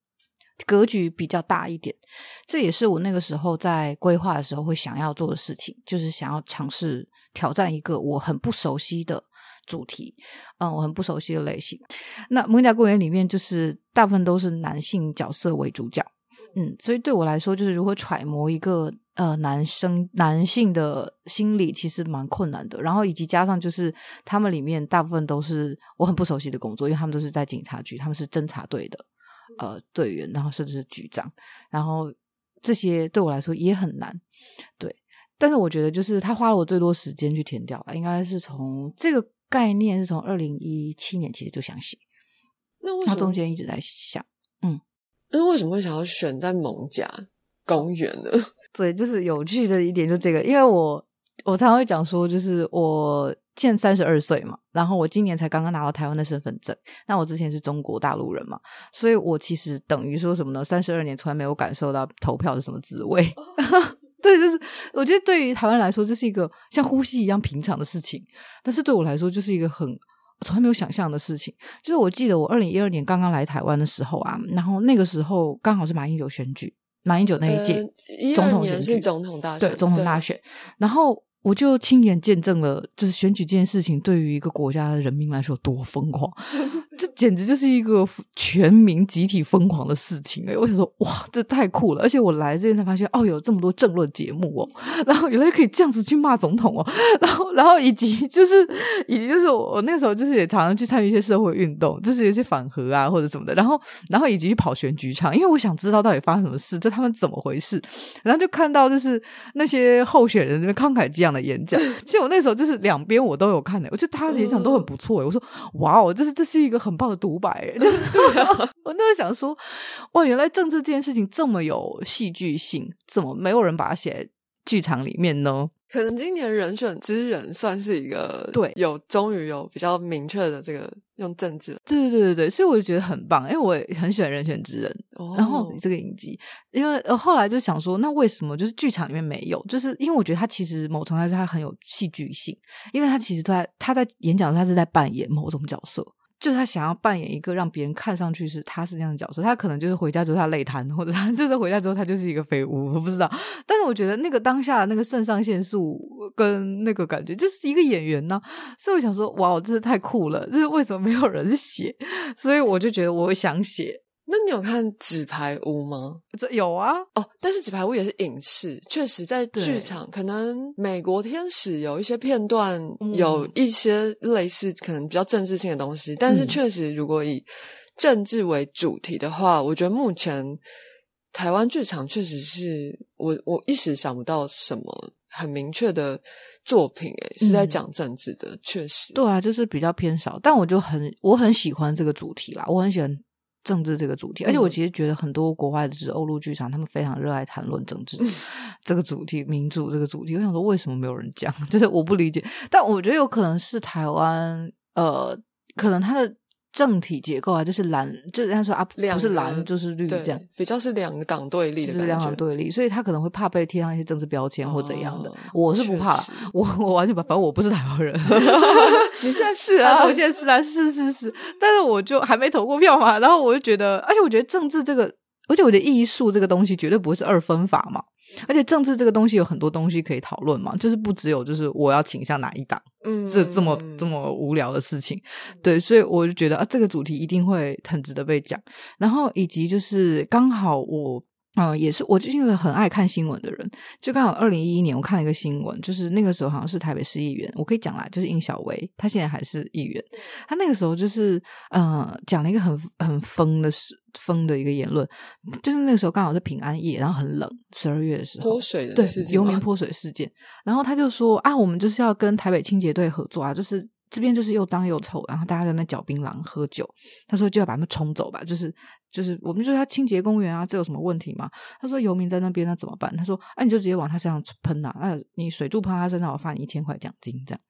格局比较大一点，这也是我那个时候在规划的时候会想要做的事情，就是想要尝试挑战一个我很不熟悉的。主题，嗯，我很不熟悉的类型。那《蒙甲公园》里面就是大部分都是男性角色为主角，嗯，所以对我来说，就是如何揣摩一个呃男生男性的心理，其实蛮困难的。然后以及加上就是他们里面大部分都是我很不熟悉的工作，因为他们都是在警察局，他们是侦察队的呃队员，然后甚至是局长，然后这些对我来说也很难，对。但是我觉得，就是他花了我最多时间去填掉了，应该是从这个概念是从二零一七年其实就想写，那为什么中间一直在想，嗯，那为什么会想要选在蒙甲公园呢？对，就是有趣的一点就这个，因为我我常常会讲说，就是我现在三十二岁嘛，然后我今年才刚刚拿到台湾的身份证，那我之前是中国大陆人嘛，所以我其实等于说什么呢？三十二年从来没有感受到投票的什么滋味。对，就是我觉得对于台湾来说，这是一个像呼吸一样平常的事情，但是对我来说，就是一个很从来没有想象的事情。就是我记得我二零一二年刚刚来台湾的时候啊，然后那个时候刚好是马英九选举，马英九那一届总统选举，总统大选，对总统大选，然后。我就亲眼见证了，就是选举这件事情对于一个国家的人民来说多疯狂，这简直就是一个全民集体疯狂的事情哎！我想说，哇，这太酷了！而且我来这边才发现，哦，有这么多政论节目哦，然后原来可以这样子去骂总统哦，然后，然后以及就是，以及就是我那时候就是也常常去参与一些社会运动，就是有些反核啊或者什么的，然后，然后以及去跑选举场，因为我想知道到底发生什么事，就他们怎么回事，然后就看到就是那些候选人那边慷慨激昂。的演讲，其实我那时候就是两边我都有看的，我觉得他的演讲都很不错。我说哇哦，就是这是一个很棒的独白。就对啊，我那时候想说，哇，原来政治这件事情这么有戏剧性，怎么没有人把它写在剧场里面呢？可能今年人选之人算是一个对，有终于有比较明确的这个用政治，对对对对对，所以我就觉得很棒，因为我也很喜欢人选之人。然后这个影集，因为后来就想说，那为什么就是剧场里面没有？就是因为我觉得他其实某程度上他很有戏剧性，因为他其实他他在演讲他是在扮演某种角色。就是他想要扮演一个让别人看上去是他是那样的角色，他可能就是回家之后他累瘫，或者他 就是回家之后他就是一个废物，我不知道。但是我觉得那个当下那个肾上腺素跟那个感觉，就是一个演员呢，所以我想说，哇，真是太酷了！就是为什么没有人写？所以我就觉得我想写。那你有看《纸牌屋》吗？这有啊，哦，但是《纸牌屋》也是影视，确实在剧场，可能《美国天使》有一些片段，有一些类似可能比较政治性的东西，但是确实，如果以政治为主题的话，我觉得目前台湾剧场确实是我我一时想不到什么很明确的作品，诶，是在讲政治的，确实，对啊，就是比较偏少，但我就很我很喜欢这个主题啦，我很喜欢。政治这个主题，而且我其实觉得很多国外的就是欧陆剧场，他们非常热爱谈论政治 这个主题、民主这个主题。我想说，为什么没有人讲？就是我不理解。但我觉得有可能是台湾，呃，可能他的。政体结构啊，就是蓝，就是他说啊，不是蓝就是绿这样，比较是两党对立的是两党对立，所以他可能会怕被贴上一些政治标签或怎样的。我是不怕，我我完全不，反正我不是台湾人。你现在是啊，我现在是啊，是是是，但是我就还没投过票嘛，然后我就觉得，而且我觉得政治这个。而且我觉得艺术这个东西绝对不会是二分法嘛，而且政治这个东西有很多东西可以讨论嘛，就是不只有就是我要倾向哪一党，这这么这么无聊的事情，对，所以我就觉得啊，这个主题一定会很值得被讲，然后以及就是刚好我。嗯，也是，我就是一个很爱看新闻的人。就刚好二零一一年，我看了一个新闻，就是那个时候好像是台北市议员，我可以讲啦，就是应小薇，她现在还是议员。她那个时候就是呃，讲了一个很很疯的事，疯的一个言论，就是那个时候刚好是平安夜，然后很冷，十二月的时候泼水的对游民泼水事件，然后他就说啊，我们就是要跟台北清洁队合作啊，就是。这边就是又脏又臭，然后大家在那嚼槟榔喝酒。他说就要把他们冲走吧，就是就是我们就说他清洁公园啊，这有什么问题吗？他说游民在那边那怎么办？他说啊你就直接往他身上喷呐，那你水柱喷他身上，我发你一千块奖金这样。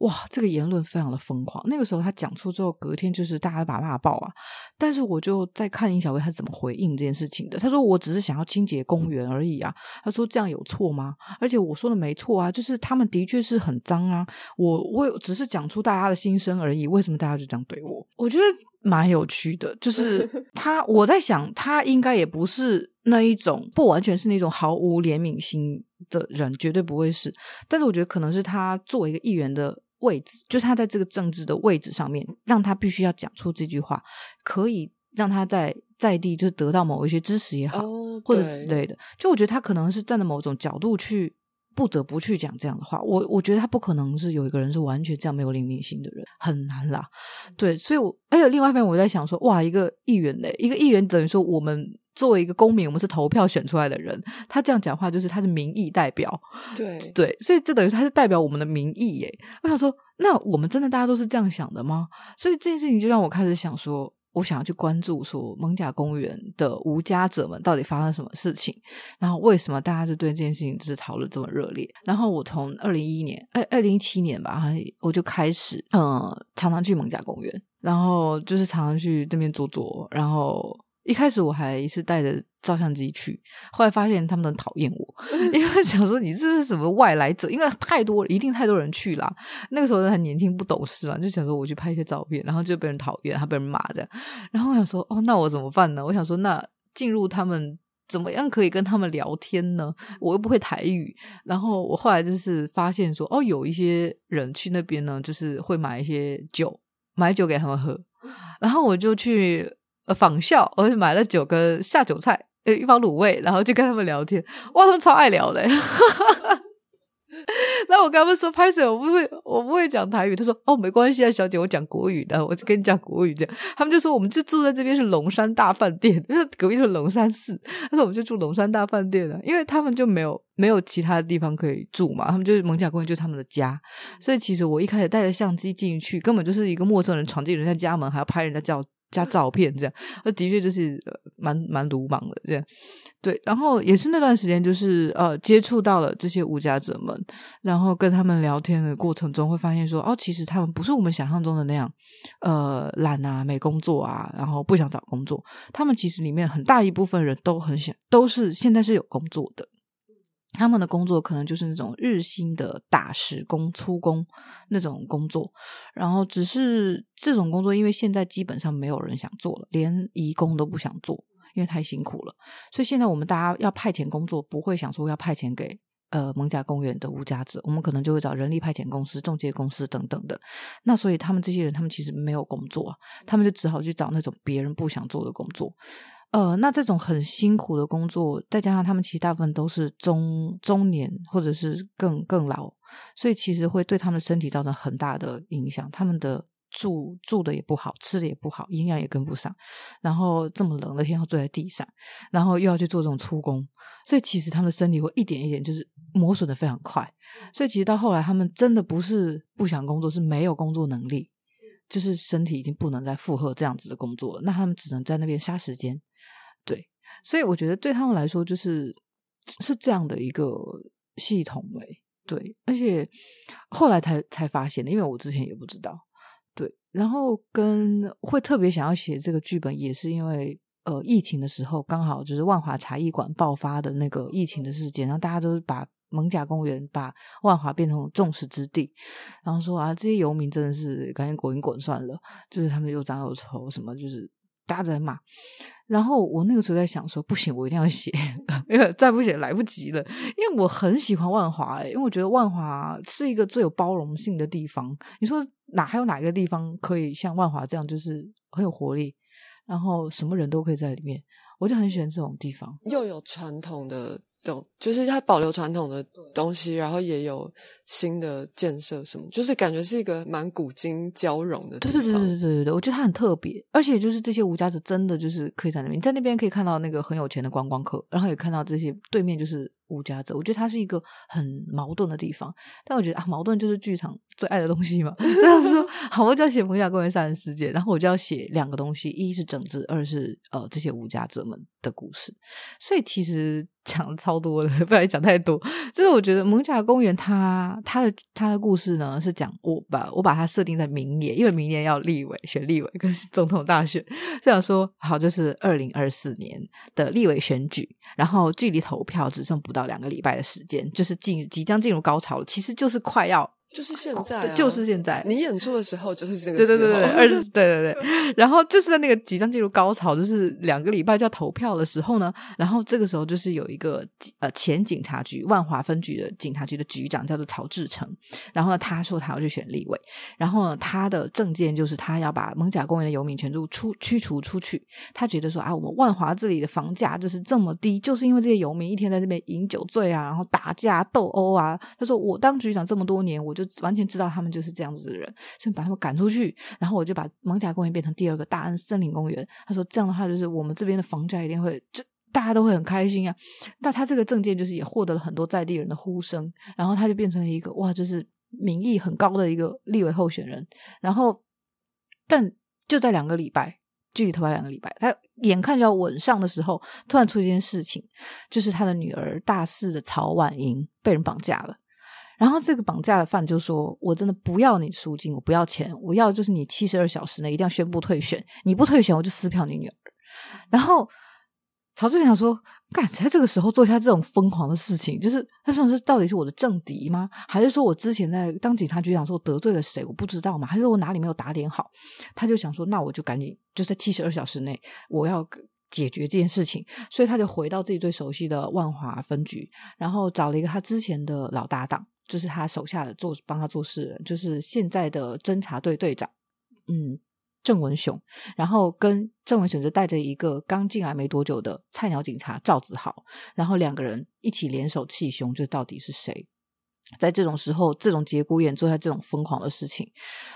哇，这个言论非常的疯狂。那个时候他讲出之后，隔天就是大家把骂爆啊。但是我就在看尹小薇他怎么回应这件事情的。他说我只是想要清洁公园而已啊。他说这样有错吗？而且我说的没错啊，就是他们的确是很脏啊。我我只是讲出大家的心声而已。为什么大家就这样对我？我觉得蛮有趣的。就是 他，我在想他应该也不是那一种，不完全是那种毫无怜悯心。的人绝对不会是，但是我觉得可能是他作为一个议员的位置，就是他在这个政治的位置上面，让他必须要讲出这句话，可以让他在在地就得到某一些支持也好，哦，或者之类的。就我觉得他可能是站在某种角度去不得不去讲这样的话。我我觉得他不可能是有一个人是完全这样没有灵敏性的人，很难啦。对，所以我而且另外一方面我在想说，哇，一个议员嘞，一个议员等于说我们作为一个公民，我们是投票选出来的人，他这样讲话就是他是民意代表，对 对，所以这等于他是代表我们的民意耶。我想说，那我们真的大家都是这样想的吗？所以这件事情就让我开始想说，我想要去关注说蒙甲公园的无家者们到底发生什么事情，然后为什么大家就对这件事情就是讨论这么热烈？然后我从二零一一年，二二零一七年吧，我就开始嗯常常去蒙甲公园，然后就是常常去这边坐坐，然后。一开始我还是带着照相机去，后来发现他们很讨厌我，因为想说你这是什么外来者，因为太多一定太多人去啦。那个时候很年轻不懂事嘛，就想说我去拍一些照片，然后就被人讨厌，还被人骂这样。然后我想说，哦，那我怎么办呢？我想说，那进入他们怎么样可以跟他们聊天呢？我又不会台语。然后我后来就是发现说，哦，有一些人去那边呢，就是会买一些酒，买酒给他们喝。然后我就去。呃，仿效，我就买了九个下酒菜，呃，一包卤味，然后就跟他们聊天，哇，他们超爱聊的。然后我跟他们说拍摄，我不会，我不会讲台语。他说：“哦，没关系啊，小姐，我讲国语的，我就跟你讲国语这样。”他们就说：“我们就住在这边是龙山大饭店，因 为隔壁是龙山寺。”他说：“我们就住龙山大饭店了，因为他们就没有没有其他的地方可以住嘛，他们就是蒙甲公园就是他们的家。所以其实我一开始带着相机进去，根本就是一个陌生人闯进人家家门，还要拍人家照。加照片这样，那的确就是蛮蛮鲁莽的这样，对。然后也是那段时间，就是呃接触到了这些无家者们，然后跟他们聊天的过程中，会发现说，哦，其实他们不是我们想象中的那样，呃，懒啊，没工作啊，然后不想找工作。他们其实里面很大一部分人都很想，都是现在是有工作的。他们的工作可能就是那种日薪的打时工、粗工那种工作，然后只是这种工作，因为现在基本上没有人想做了，连义工都不想做，因为太辛苦了。所以现在我们大家要派遣工作，不会想说要派遣给呃蒙甲公园的无家者，我们可能就会找人力派遣公司、中介公司等等的。那所以他们这些人，他们其实没有工作，他们就只好去找那种别人不想做的工作。呃，那这种很辛苦的工作，再加上他们其实大部分都是中中年或者是更更老，所以其实会对他们身体造成很大的影响。他们的住住的也不好，吃的也不好，营养也跟不上。然后这么冷的天要坐在地上，然后又要去做这种粗工，所以其实他们的身体会一点一点就是磨损的非常快。所以其实到后来，他们真的不是不想工作，是没有工作能力，就是身体已经不能再负荷这样子的工作了。那他们只能在那边杀时间。对，所以我觉得对他们来说，就是是这样的一个系统诶。对，而且后来才才发现的，因为我之前也不知道。对，然后跟会特别想要写这个剧本，也是因为呃，疫情的时候刚好就是万华茶艺馆爆发的那个疫情的事件，然后大家都把蒙甲公园把万华变成众矢之的，然后说啊，这些游民真的是赶紧滚一滚算了，就是他们又脏又臭，什么就是大家在骂。然后我那个时候在想说，不行，我一定要写，因为再不写来不及了。因为我很喜欢万华，因为我觉得万华是一个最有包容性的地方。你说哪还有哪一个地方可以像万华这样，就是很有活力，然后什么人都可以在里面？我就很喜欢这种地方，又有传统的。就是它保留传统的东西，然后也有新的建设，什么就是感觉是一个蛮古今交融的。对对对对对对对，我觉得它很特别，而且就是这些无家者真的就是可以在那边，在那边可以看到那个很有钱的观光客，然后也看到这些对面就是无家者。我觉得它是一个很矛盾的地方，但我觉得啊，矛盾就是剧场最爱的东西嘛。就是说，好，我就要写蒙甲公园杀人事件，然后我就要写两个东西，一是整治，二是呃这些无家者们的故事。所以其实。讲超多的，不然讲太多。就是我觉得蒙甲公园，它它的它的故事呢，是讲我把我把它设定在明年，因为明年要立委选立委跟总统大选，这样说好就是二零二四年的立委选举，然后距离投票只剩不到到两个礼拜的时间，就是进即将进入高潮了，其实就是快要就是现在，就是现在。你演出的时候就是这个，对对对对，二十对对对。然后就是在那个即将进入高潮，就是两个礼拜就要投票的时候呢，然后这个时候就是有一个呃前警察局万华分局的警察局的局长叫做曹志成，然后呢他说他要去选立委，然后呢他的证件就是他要把蒙甲公园的游民全部出驱除出去。他觉得说啊，我们万华这里的房价就是这么低，就是因为这些游民一天在这边饮酒醉啊，然后打架斗殴啊。他说我当局长这么多年，我就完全知道他们就是这样子的人，所以把他们赶出去，然后我就把蒙甲公园变成第二个大安森林公园。他说这样的话，就是我们这边的房价一定会，就大家都会很开心啊。那他这个证件就是也获得了很多在地人的呼声，然后他就变成了一个哇，就是民意很高的一个立委候选人。然后，但就在两个礼拜，距离投票两个礼拜，他眼看就要稳上的时候，突然出一件事情，就是他的女儿大四的曹婉莹被人绑架了。然后这个绑架的犯就说：“我真的不要你赎金，我不要钱，我要就是你七十二小时内一定要宣布退选，你不退选我就撕票你女儿。”然后曹志想说：“干在这个时候做下这种疯狂的事情，就是他想说到底是我的政敌吗？还是说我之前在当警察局长说得罪了谁？我不知道吗？还是我哪里没有打点好？”他就想说：“那我就赶紧就在七十二小时内我要解决这件事情。”所以他就回到自己最熟悉的万华分局，然后找了一个他之前的老搭档。就是他手下的做帮他做事人，就是现在的侦查队队长，嗯，郑文雄，然后跟郑文雄就带着一个刚进来没多久的菜鸟警察赵子豪，然后两个人一起联手气凶，就到底是谁在这种时候这种节骨眼做下这种疯狂的事情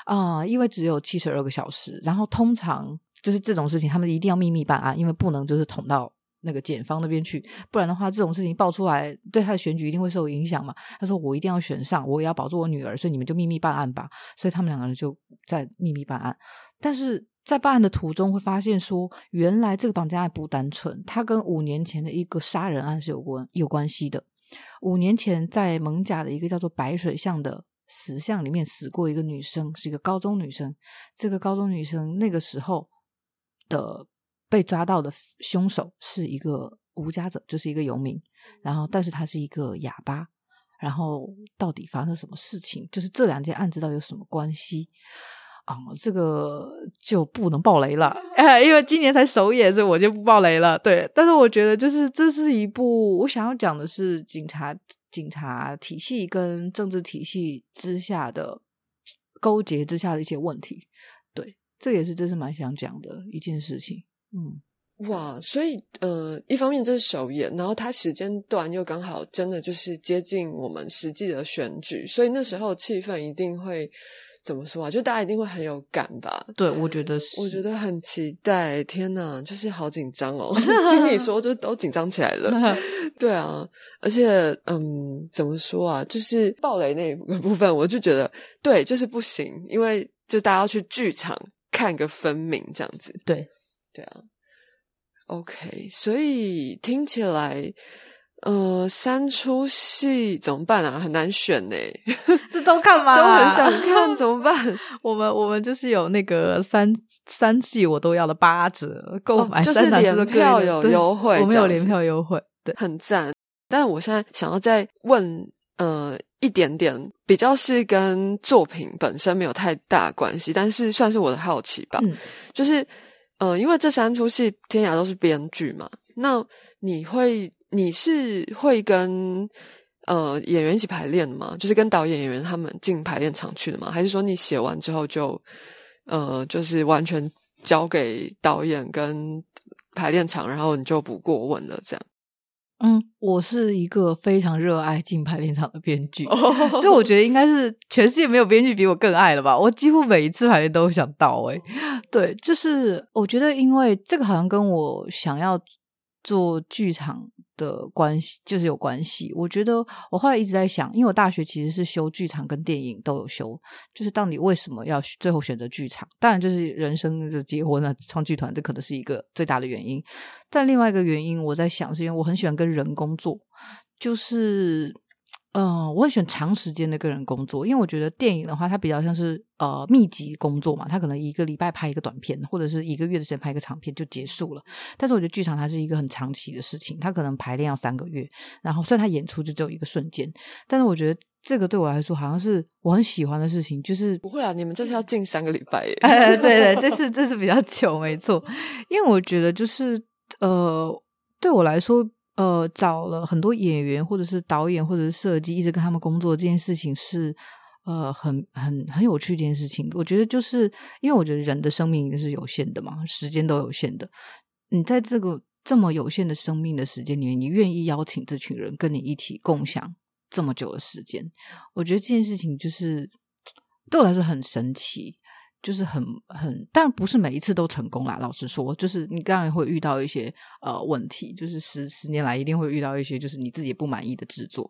啊？因为只有七十二个小时，然后通常就是这种事情，他们一定要秘密办案，因为不能就是捅到。那个检方那边去，不然的话，这种事情爆出来，对他的选举一定会受影响嘛。他说：“我一定要选上，我也要保住我女儿，所以你们就秘密办案吧。”所以他们两个人就在秘密办案。但是在办案的途中，会发现说，原来这个绑架案不单纯，它跟五年前的一个杀人案是有关有关系的。五年前在蒙甲的一个叫做白水巷的死巷里面死过一个女生，是一个高中女生。这个高中女生那个时候的。被抓到的凶手是一个无家者，就是一个游民。然后，但是他是一个哑巴。然后，到底发生什么事情？就是这两件案子到底有什么关系？啊，这个就不能爆雷了，因为今年才首演，所以我就不爆雷了。对，但是我觉得，就是这是一部我想要讲的是警察、警察体系跟政治体系之下的勾结之下的一些问题。对，这也是真是蛮想讲的一件事情。嗯，哇，所以呃，一方面这是首演，然后它时间段又刚好真的就是接近我们实际的选举，所以那时候气氛一定会怎么说啊？就大家一定会很有感吧？对，我觉得是，我觉得很期待。天哪，就是好紧张哦！听你说，就都紧张起来了。对啊，而且嗯，怎么说啊？就是暴雷那个部分，我就觉得对，就是不行，因为就大家要去剧场看个分明，这样子。对。对啊，OK，所以听起来，呃，三出戏怎么办啊？很难选呢，这都看吗？都很想看，怎么办？我们我们就是有那个三三季我都要了八折购买，就是联票有优惠，我们有联票优惠，对，很赞。但是我现在想要再问，呃，一点点比较是跟作品本身没有太大关系，但是算是我的好奇吧，就是。呃，因为这三出戏天涯都是编剧嘛，那你会你是会跟呃演员一起排练吗？就是跟导演演员他们进排练场去的吗？还是说你写完之后就呃就是完全交给导演跟排练场，然后你就不过问了这样？嗯，我是一个非常热爱进排练场的编剧，所以我觉得应该是全世界没有编剧比我更爱了吧。我几乎每一次排练都想到，哎，对，就是我觉得，因为这个好像跟我想要做剧场。的关系就是有关系。我觉得我后来一直在想，因为我大学其实是修剧场跟电影都有修，就是到底为什么要最后选择剧场？当然就是人生就结婚了，创剧团，这可能是一个最大的原因。但另外一个原因，我在想是因为我很喜欢跟人工作，就是。嗯，我会选长时间的个人工作，因为我觉得电影的话，它比较像是呃密集工作嘛，它可能一个礼拜拍一个短片，或者是一个月的时间拍一个长片就结束了。但是我觉得剧场它是一个很长期的事情，它可能排练要三个月，然后虽然它演出就只有一个瞬间，但是我觉得这个对我来说好像是我很喜欢的事情，就是不会啊，你们这是要近三个礼拜 对对，这次 这次比较久，没错，因为我觉得就是呃，对我来说，呃，找了很多演员或者是导演或者是设计，一直跟他们工作这件事情是呃很很很有趣的一件事情。我觉得就是因为我觉得人的生命一定是有限的嘛，时间都有限的，你在这个这么有限的生命的时间里面，你愿意邀请这群人跟你一起共享这么久的时间，我觉得这件事情就是对我来说很神奇。就是很很，但不是每一次都成功啦。老实说，就是你当然会遇到一些呃问题，就是十十年来一定会遇到一些就是你自己不满意的制作。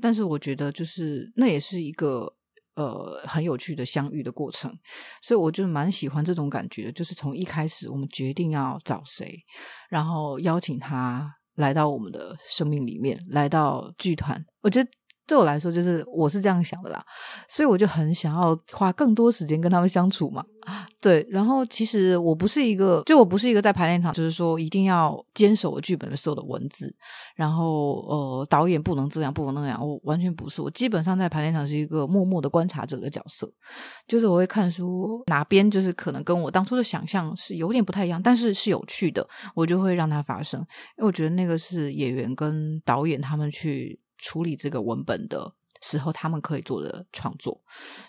但是我觉得，就是那也是一个呃很有趣的相遇的过程，所以我就蛮喜欢这种感觉的。就是从一开始我们决定要找谁，然后邀请他来到我们的生命里面，来到剧团，我觉得。对我来说，就是我是这样想的啦，所以我就很想要花更多时间跟他们相处嘛。对，然后其实我不是一个，就我不是一个在排练场，就是说一定要坚守我剧本的所有的文字，然后呃，导演不能这样，不能那样，我完全不是。我基本上在排练场是一个默默的观察者的角色，就是我会看书哪边就是可能跟我当初的想象是有点不太一样，但是是有趣的，我就会让它发生，因为我觉得那个是演员跟导演他们去。处理这个文本的时候，他们可以做的创作，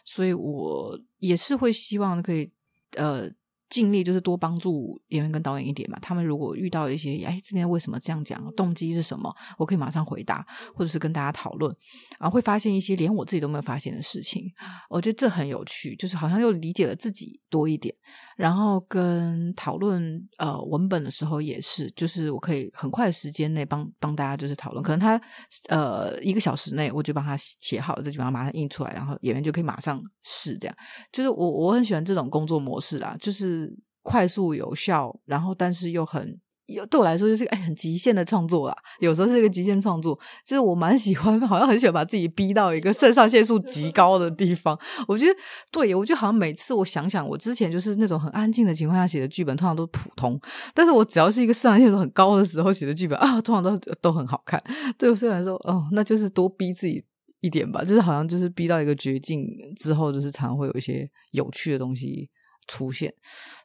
所以我也是会希望可以呃。尽力就是多帮助演员跟导演一点嘛。他们如果遇到一些哎这边为什么这样讲，动机是什么，我可以马上回答，或者是跟大家讨论，然后会发现一些连我自己都没有发现的事情。我觉得这很有趣，就是好像又理解了自己多一点。然后跟讨论呃文本的时候也是，就是我可以很快的时间内帮帮大家就是讨论，可能他呃一个小时内我就帮他写好了这句话，马上印出来，然后演员就可以马上试。这样就是我我很喜欢这种工作模式啦，就是。快速有效，然后但是又很有对我来说就是哎很极限的创作啦。有时候是一个极限创作，就是我蛮喜欢，好像很喜欢把自己逼到一个肾上腺素极高的地方。我觉得对，我就好像每次我想想，我之前就是那种很安静的情况下写的剧本，通常都普通。但是我只要是一个肾上腺素很高的时候写的剧本啊，通常都都很好看。对我虽然说哦，那就是多逼自己一点吧，就是好像就是逼到一个绝境之后，就是常会有一些有趣的东西。出现，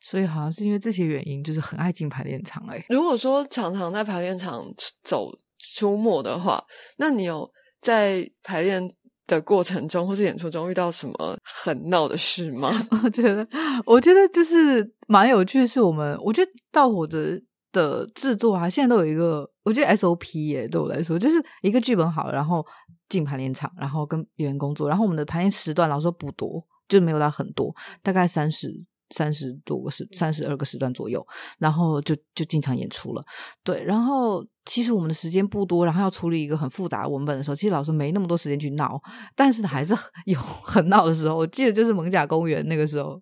所以好像是因为这些原因，就是很爱进排练场。哎，如果说常常在排练场走出没的话，那你有在排练的过程中或是演出中遇到什么很闹的事吗？我觉得，我觉得就是蛮有趣的是，我们我觉得到火的的制作啊，现在都有一个，我觉得 SOP 耶，对我来说就是一个剧本好，然后进排练场，然后跟演员工作，然后我们的排练时段老说不多。就没有到很多，大概三十三十多个时，三十二个时段左右，然后就就经常演出了。对，然后其实我们的时间不多，然后要处理一个很复杂的文本的时候，其实老师没那么多时间去闹，但是还是 有很闹的时候。我记得就是蒙甲公园那个时候，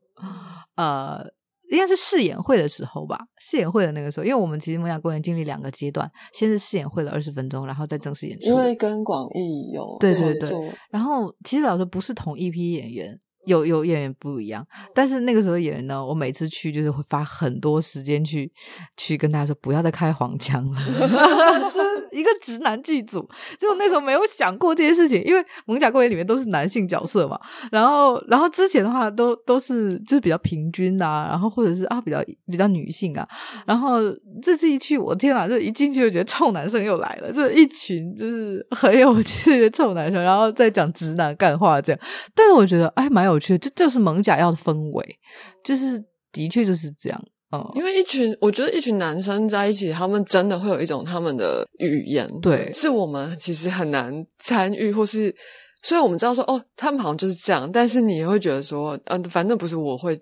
呃，应该是试演会的时候吧。试演会的那个时候，因为我们其实蒙甲公园经历两个阶段，先是试演会了二十分钟，然后再正式演出。因为跟广义有对对对，然后其实老师不是同一批演员。有有演员不一样，但是那个时候演员呢，我每次去就是会花很多时间去去跟大家说不要再开黄腔了，是一个直男剧组，就那时候没有想过这些事情，因为《蒙甲公园》里面都是男性角色嘛，然后然后之前的话都都是就是比较平均啊，然后或者是啊比较比较女性啊，然后这次一去，我天啊，就一进去就觉得臭男生又来了，就一群就是很有趣的臭男生，然后再讲直男干话这样，但是我觉得哎蛮有。我觉得这就是蒙甲要的氛围，就是的确就是这样。嗯，因为一群，我觉得一群男生在一起，他们真的会有一种他们的语言，对，是我们其实很难参与，或是虽然我们知道说哦，他们好像就是这样，但是你也会觉得说，嗯，反正不是我会。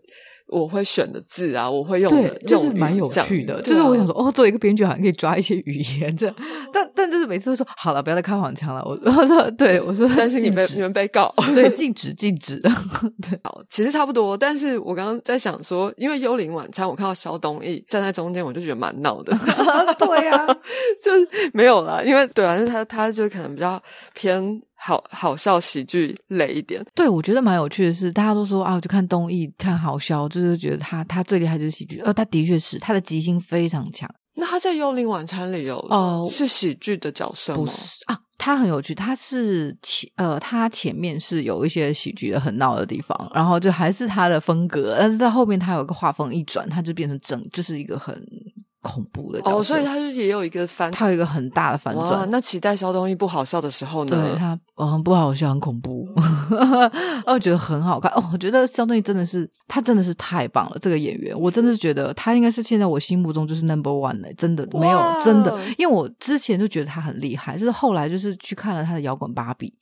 我会选的字啊，我会用的，就是蛮有趣的。就是我想说，哦，作为一个编剧，好像可以抓一些语言这样。但但就是每次都说好了，不要再开黄腔了。我 我说对，我说但是你们你们被告，对，禁止禁止。对，好，其实差不多。但是我刚刚在想说，因为幽灵晚餐，我看到肖东义站在中间，我就觉得蛮闹的。对呀，就是没有啦，因为对啊，就是他他就可能比较偏。好好笑喜剧类一点，对我觉得蛮有趣的是，大家都说啊，就看东艺看好笑，就是觉得他他最厉害就是喜剧，呃，他的确是他的即兴非常强。那他在《幽灵晚餐》里有哦是喜剧的角色吗？不是啊。他很有趣，他是前呃，他前面是有一些喜剧的很闹的地方，然后就还是他的风格，但是在后面他有个画风一转，他就变成整就是一个很。恐怖的哦，所以他就也有一个翻，他有一个很大的反转。那期待肖东义不好笑的时候呢？对他，嗯，不好笑，很恐怖。我觉得很好看哦。我觉得肖东义真的是，他真的是太棒了。这个演员，我真的是觉得他应该是现在我心目中就是 number one 嘞。真的没有真的，因为我之前就觉得他很厉害，就是后来就是去看了他的摇滚芭比，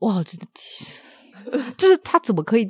哇，真的，就是他怎么可以？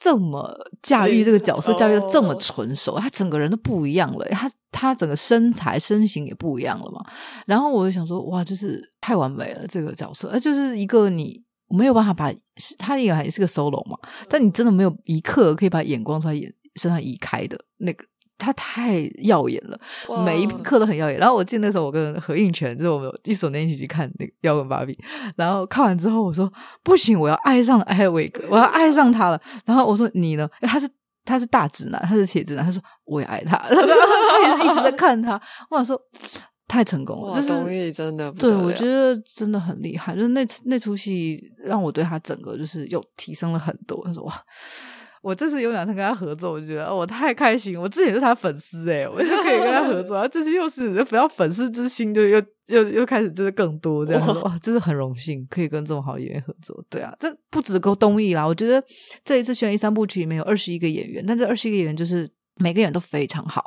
这么驾驭这个角色，驾驭的这么纯熟，他整个人都不一样了。他他整个身材身形也不一样了嘛。然后我就想说，哇，就是太完美了这个角色，呃，就是一个你没有办法把他也还是个 solo 嘛，但你真的没有一刻可以把眼光从他眼身上移开的那个。他太耀眼了，每一刻都很耀眼。然后我记得那时候我跟何应泉，就是我们一手年一起去看那个《摇滚芭比》，然后看完之后我说不行，我要爱上艾维格，我要爱上他了。然后我说你呢？他是他是大直男，他是铁直男。他说我也爱他，他也是一直在看他。我想说太成功了，就是真的对我觉得真的很厉害。就是那那出戏让我对他整个就是又提升了很多。他说哇。我这次有两天跟他合作，我觉得我太开心。我之前是他粉丝哎，我就可以跟他合作。然 后这次又是不要粉丝之心，就又又又开始就是更多这样哇，就是很荣幸可以跟这么好演员合作。对啊，这不止够东艺啦。我觉得这一次悬疑三部曲里面有二十一个演员，但这二十一个演员就是每个演员都非常好。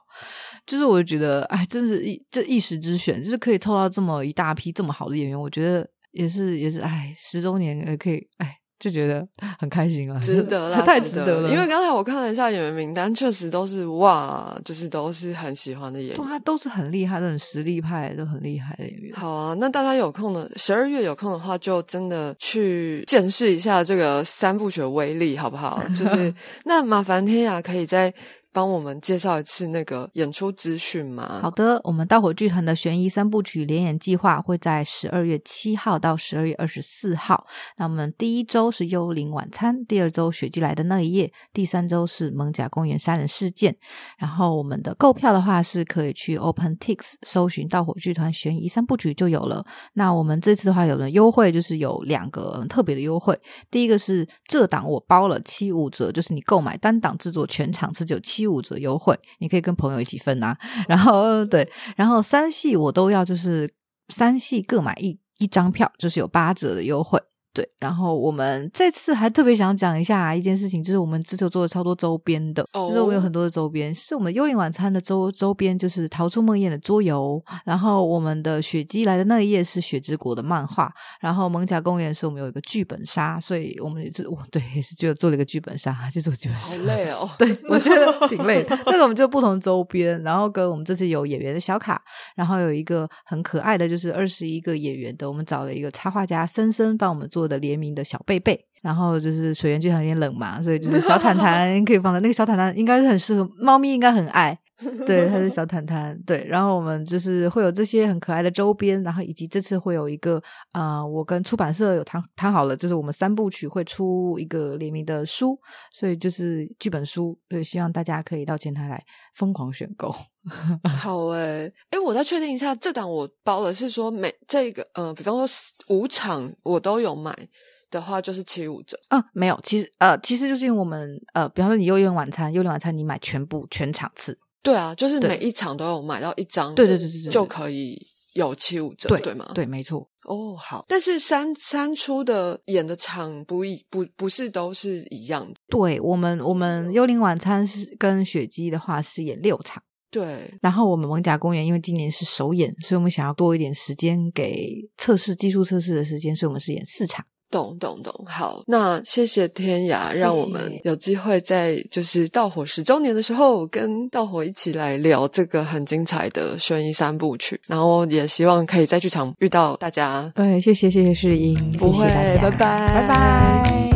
就是我觉得哎，真是一这一时之选，就是可以凑到这么一大批这么好的演员，我觉得也是也是哎，十周年也可以哎。就觉得 很开心啊，值得啦，太值得了。因为刚才我看了一下演员名单，确实都是哇，就是都是很喜欢的演员，他都是很厉害的、很实力派、都很厉害的演员。好啊，那大家有空的十二月有空的话，就真的去见识一下这个三部曲的威力，好不好？就是 那麻烦天雅可以在。帮我们介绍一次那个演出资讯吗？好的，我们大火剧团的悬疑三部曲联演计划会在十二月七号到十二月二十四号。那我们第一周是幽灵晚餐，第二周雪季来的那一夜，第三周是蒙甲公园杀人事件。然后我们的购票的话是可以去 OpenTix 搜寻大火剧团悬疑三部曲就有了。那我们这次的话有了优惠，就是有两个特别的优惠。第一个是这档我包了七五折，就是你购买单档制作全场只有七。七五折优惠，你可以跟朋友一起分啊。然后对，然后三系我都要，就是三系各买一一张票，就是有八折的优惠。对，然后我们这次还特别想讲一下一件事情，就是我们之前做了超多周边的，就是我们有很多的周边，是我们幽灵晚餐的周周边，就是逃出梦魇的桌游，然后我们的雪姬来的那一夜是雪之国的漫画，然后蒙甲公园是我们有一个剧本杀，所以我们也是，对，也是就做了一个剧本杀，就做剧本杀，好累哦，对我觉得挺累的，但是我们就不同周边，然后跟我们这次有演员的小卡，然后有一个很可爱的，就是二十一个演员的，我们找了一个插画家森森帮我们做。的联名的小贝贝，然后就是水源剧场有点冷嘛，所以就是小毯毯可以放在那个小毯毯，应该是很适合猫咪，应该很爱。对，它是小毯毯。对，然后我们就是会有这些很可爱的周边，然后以及这次会有一个啊，我跟出版社有谈谈好了，就是我们三部曲会出一个联名的书，所以就是剧本书，所以希望大家可以到前台来疯狂选购。好诶，哎，我再确定一下，这档我包的是说每这个呃，比方说五场我都有买的话，就是七五折。嗯，没有，其实呃，其实就是因为我们呃，比方说你幽灵晚餐，幽灵晚餐你买全部全场次。对啊，就是每一场都有买到一张，对对对对对，就可以有七五折，对吗？对，没错。哦，好。但是三三出的演的场不一不不是都是一样的。对我们，我们幽灵晚餐是跟雪姬的话是演六场，对。然后我们蒙甲公园因为今年是首演，所以我们想要多一点时间给测试技术测试的时间，所以我们是演四场。懂懂懂，好，那谢谢天涯，让我们有机会在就是盗火十周年的时候，跟盗火一起来聊这个很精彩的悬疑三部曲，然后也希望可以在剧场遇到大家。对，谢谢谢谢世英，不会，拜拜拜拜。